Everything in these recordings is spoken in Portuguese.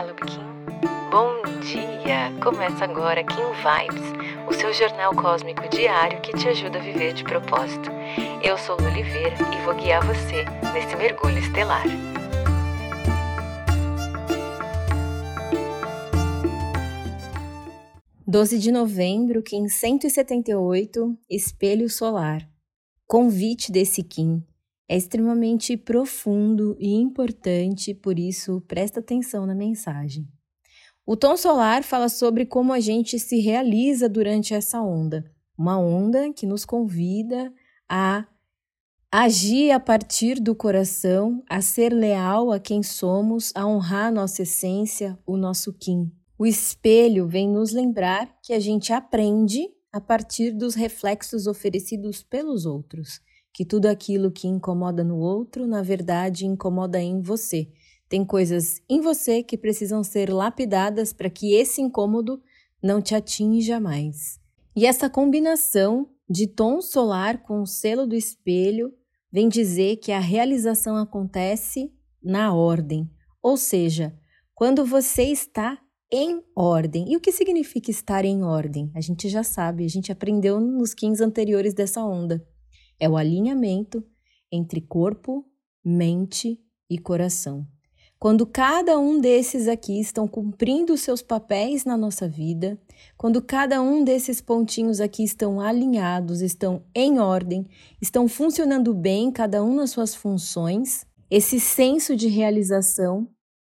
Olá, Kim. Bom dia! Começa agora Kim Vibes, o seu jornal cósmico diário que te ajuda a viver de propósito. Eu sou Lu Oliveira e vou guiar você nesse mergulho estelar. Doze de novembro, Kim 178, Espelho Solar. Convite desse Kim é extremamente profundo e importante, por isso presta atenção na mensagem. O tom solar fala sobre como a gente se realiza durante essa onda, uma onda que nos convida a agir a partir do coração, a ser leal a quem somos, a honrar nossa essência, o nosso Kim. O espelho vem nos lembrar que a gente aprende a partir dos reflexos oferecidos pelos outros que tudo aquilo que incomoda no outro, na verdade, incomoda em você. Tem coisas em você que precisam ser lapidadas para que esse incômodo não te atinja mais. E essa combinação de tom solar com o selo do espelho vem dizer que a realização acontece na ordem, ou seja, quando você está em ordem. E o que significa estar em ordem? A gente já sabe, a gente aprendeu nos 15 anteriores dessa onda. É o alinhamento entre corpo, mente e coração. Quando cada um desses aqui estão cumprindo seus papéis na nossa vida, quando cada um desses pontinhos aqui estão alinhados, estão em ordem, estão funcionando bem, cada um nas suas funções, esse senso de realização,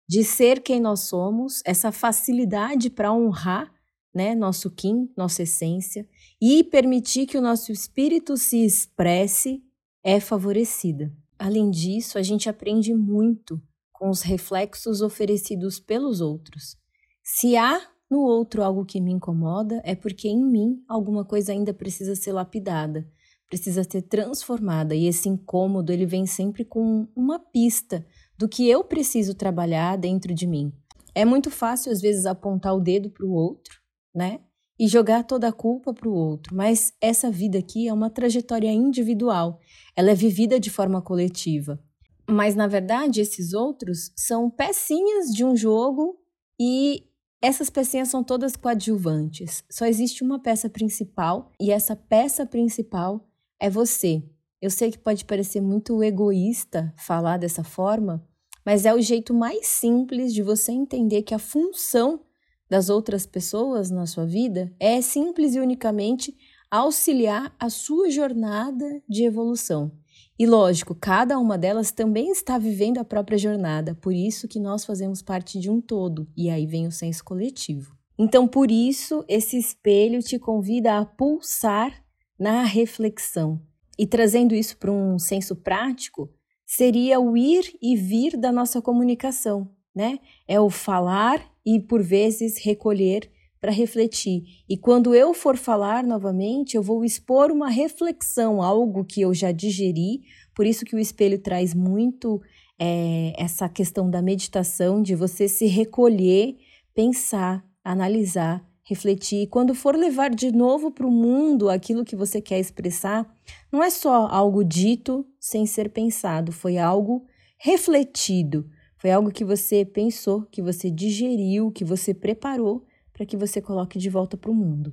de ser quem nós somos, essa facilidade para honrar né, nosso Kim, nossa essência, e permitir que o nosso espírito se expresse é favorecida. Além disso, a gente aprende muito com os reflexos oferecidos pelos outros. Se há no outro algo que me incomoda, é porque em mim alguma coisa ainda precisa ser lapidada, precisa ser transformada, e esse incômodo ele vem sempre com uma pista do que eu preciso trabalhar dentro de mim. É muito fácil às vezes apontar o dedo para o outro né? E jogar toda a culpa para o outro. Mas essa vida aqui é uma trajetória individual. Ela é vivida de forma coletiva. Mas na verdade, esses outros são pecinhas de um jogo e essas pecinhas são todas coadjuvantes. Só existe uma peça principal e essa peça principal é você. Eu sei que pode parecer muito egoísta falar dessa forma, mas é o jeito mais simples de você entender que a função das outras pessoas na sua vida é simples e unicamente auxiliar a sua jornada de evolução. E lógico, cada uma delas também está vivendo a própria jornada, por isso que nós fazemos parte de um todo, e aí vem o senso coletivo. Então, por isso, esse espelho te convida a pulsar na reflexão. E trazendo isso para um senso prático, seria o ir e vir da nossa comunicação, né? É o falar e por vezes recolher para refletir. E quando eu for falar novamente, eu vou expor uma reflexão, algo que eu já digeri. Por isso que o espelho traz muito é, essa questão da meditação, de você se recolher, pensar, analisar, refletir. E quando for levar de novo para o mundo aquilo que você quer expressar, não é só algo dito sem ser pensado, foi algo refletido foi algo que você pensou, que você digeriu, que você preparou para que você coloque de volta para o mundo.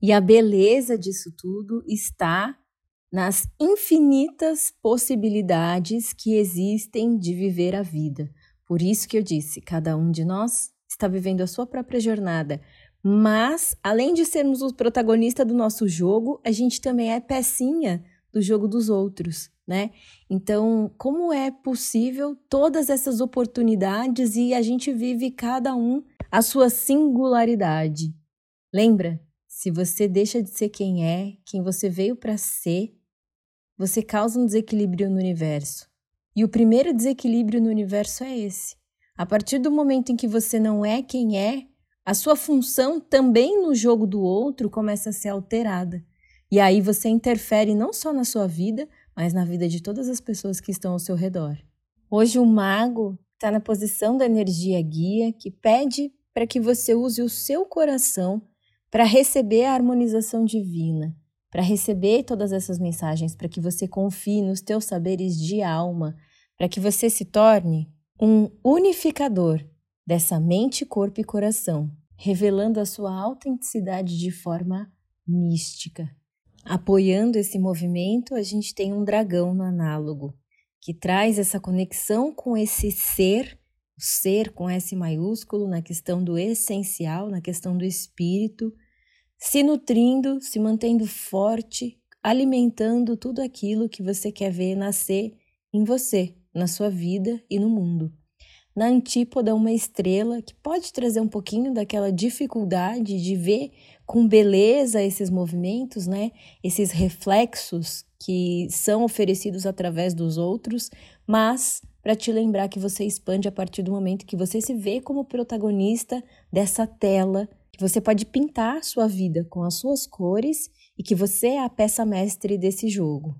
E a beleza disso tudo está nas infinitas possibilidades que existem de viver a vida. Por isso que eu disse, cada um de nós está vivendo a sua própria jornada, mas além de sermos o protagonista do nosso jogo, a gente também é pecinha do jogo dos outros né? Então, como é possível todas essas oportunidades e a gente vive cada um a sua singularidade? Lembra? Se você deixa de ser quem é, quem você veio para ser, você causa um desequilíbrio no universo. E o primeiro desequilíbrio no universo é esse. A partir do momento em que você não é quem é, a sua função também no jogo do outro começa a ser alterada. E aí você interfere não só na sua vida, mas na vida de todas as pessoas que estão ao seu redor. Hoje o mago está na posição da energia guia que pede para que você use o seu coração para receber a harmonização divina, para receber todas essas mensagens, para que você confie nos teus saberes de alma, para que você se torne um unificador dessa mente, corpo e coração, revelando a sua autenticidade de forma mística. Apoiando esse movimento, a gente tem um dragão no análogo, que traz essa conexão com esse ser, o ser com S maiúsculo, na questão do essencial, na questão do espírito, se nutrindo, se mantendo forte, alimentando tudo aquilo que você quer ver nascer em você, na sua vida e no mundo. Na antípoda, uma estrela que pode trazer um pouquinho daquela dificuldade de ver com beleza esses movimentos, né? Esses reflexos que são oferecidos através dos outros, mas para te lembrar que você expande a partir do momento que você se vê como protagonista dessa tela, que você pode pintar sua vida com as suas cores e que você é a peça mestre desse jogo.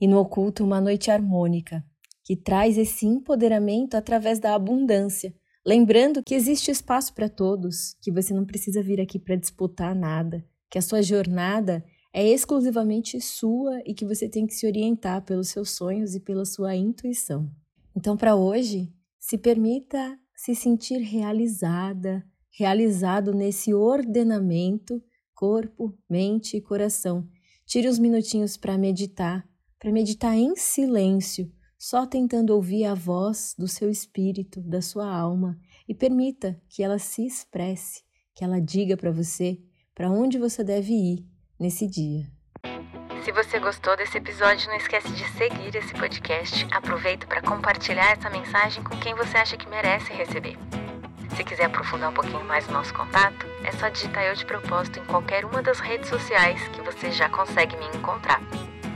E no oculto, uma noite harmônica, que traz esse empoderamento através da abundância, lembrando que existe espaço para todos, que você não precisa vir aqui para disputar nada, que a sua jornada é exclusivamente sua e que você tem que se orientar pelos seus sonhos e pela sua intuição. Então, para hoje, se permita se sentir realizada, realizado nesse ordenamento corpo, mente e coração. Tire uns minutinhos para meditar, para meditar em silêncio, só tentando ouvir a voz do seu espírito, da sua alma, e permita que ela se expresse, que ela diga para você para onde você deve ir nesse dia. Se você gostou desse episódio, não esquece de seguir esse podcast. Aproveita para compartilhar essa mensagem com quem você acha que merece receber. Se quiser aprofundar um pouquinho mais o nosso contato, é só digitar eu de propósito em qualquer uma das redes sociais que você já consegue me encontrar.